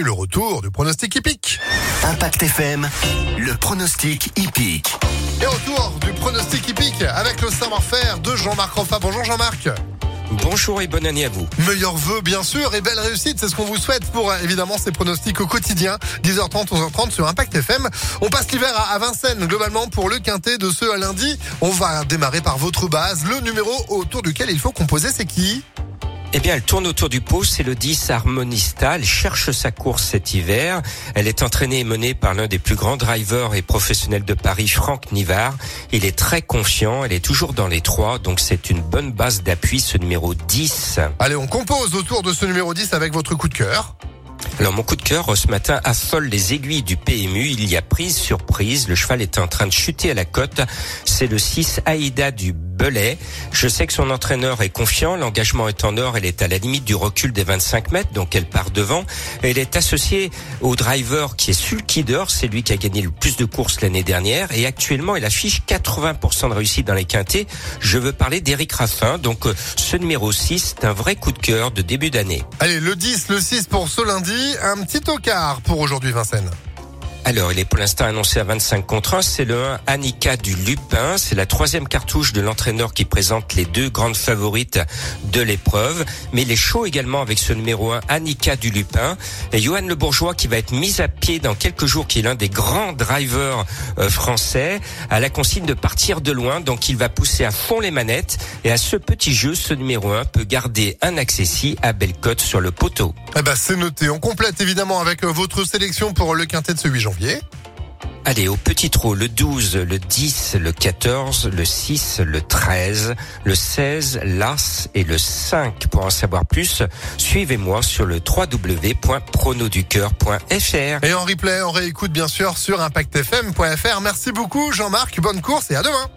Le retour du pronostic hippique. Impact FM, le pronostic hippique. Et retour du pronostic hippique avec le savoir-faire de Jean-Marc Roffa. Bonjour Jean-Marc. Bonjour et bonne année à vous. Meilleurs vœux bien sûr et belle réussite, c'est ce qu'on vous souhaite pour euh, évidemment ces pronostics au quotidien, 10h30, 11h30 sur Impact FM. On passe l'hiver à à Vincennes globalement pour le quintet de ce lundi. On va démarrer par votre base, le numéro autour duquel il faut composer, c'est qui? Eh bien, elle tourne autour du pot, c'est le 10 Harmonista. Elle cherche sa course cet hiver. Elle est entraînée et menée par l'un des plus grands drivers et professionnels de Paris, Franck Nivard. Il est très confiant, elle est toujours dans les trois, donc c'est une bonne base d'appui, ce numéro 10. Allez, on compose autour de ce numéro 10 avec votre coup de cœur. Alors mon coup de cœur ce matin affole les aiguilles du PMU. Il y a prise sur prise. Le cheval est en train de chuter à la côte. C'est le 6 Aïda du Belay. Je sais que son entraîneur est confiant. L'engagement est en or. Elle est à la limite du recul des 25 mètres, donc elle part devant. Elle est associée au driver qui est Sulkider. C'est lui qui a gagné le plus de courses l'année dernière. Et actuellement, elle affiche 80% de réussite dans les quintés. Je veux parler d'Éric Raffin. Donc euh, ce numéro 6, c'est un vrai coup de cœur de début d'année. Allez, le 10, le 6 pour ce lundi. Un petit tocard pour aujourd'hui Vincennes. Alors, il est pour l'instant annoncé à 25 contre 1. C'est le 1 Annika du Lupin. C'est la troisième cartouche de l'entraîneur qui présente les deux grandes favorites de l'épreuve. Mais il est chaud également avec ce numéro 1 Annika du Lupin. Et Johan Le Bourgeois qui va être mis à pied dans quelques jours, qui est l'un des grands drivers euh, français, à la consigne de partir de loin. Donc, il va pousser à fond les manettes. Et à ce petit jeu, ce numéro 1 peut garder un accessi à belle cote sur le poteau. Eh ben, c'est noté. On complète évidemment avec euh, votre sélection pour le quintet de ce 8 janvier. Allez, au petit trot, le 12, le 10, le 14, le 6, le 13, le 16, l'As et le 5. Pour en savoir plus, suivez-moi sur le www.pronoducœur.fr. Et en replay, on réécoute bien sûr sur impactfm.fr. Merci beaucoup Jean-Marc, bonne course et à demain.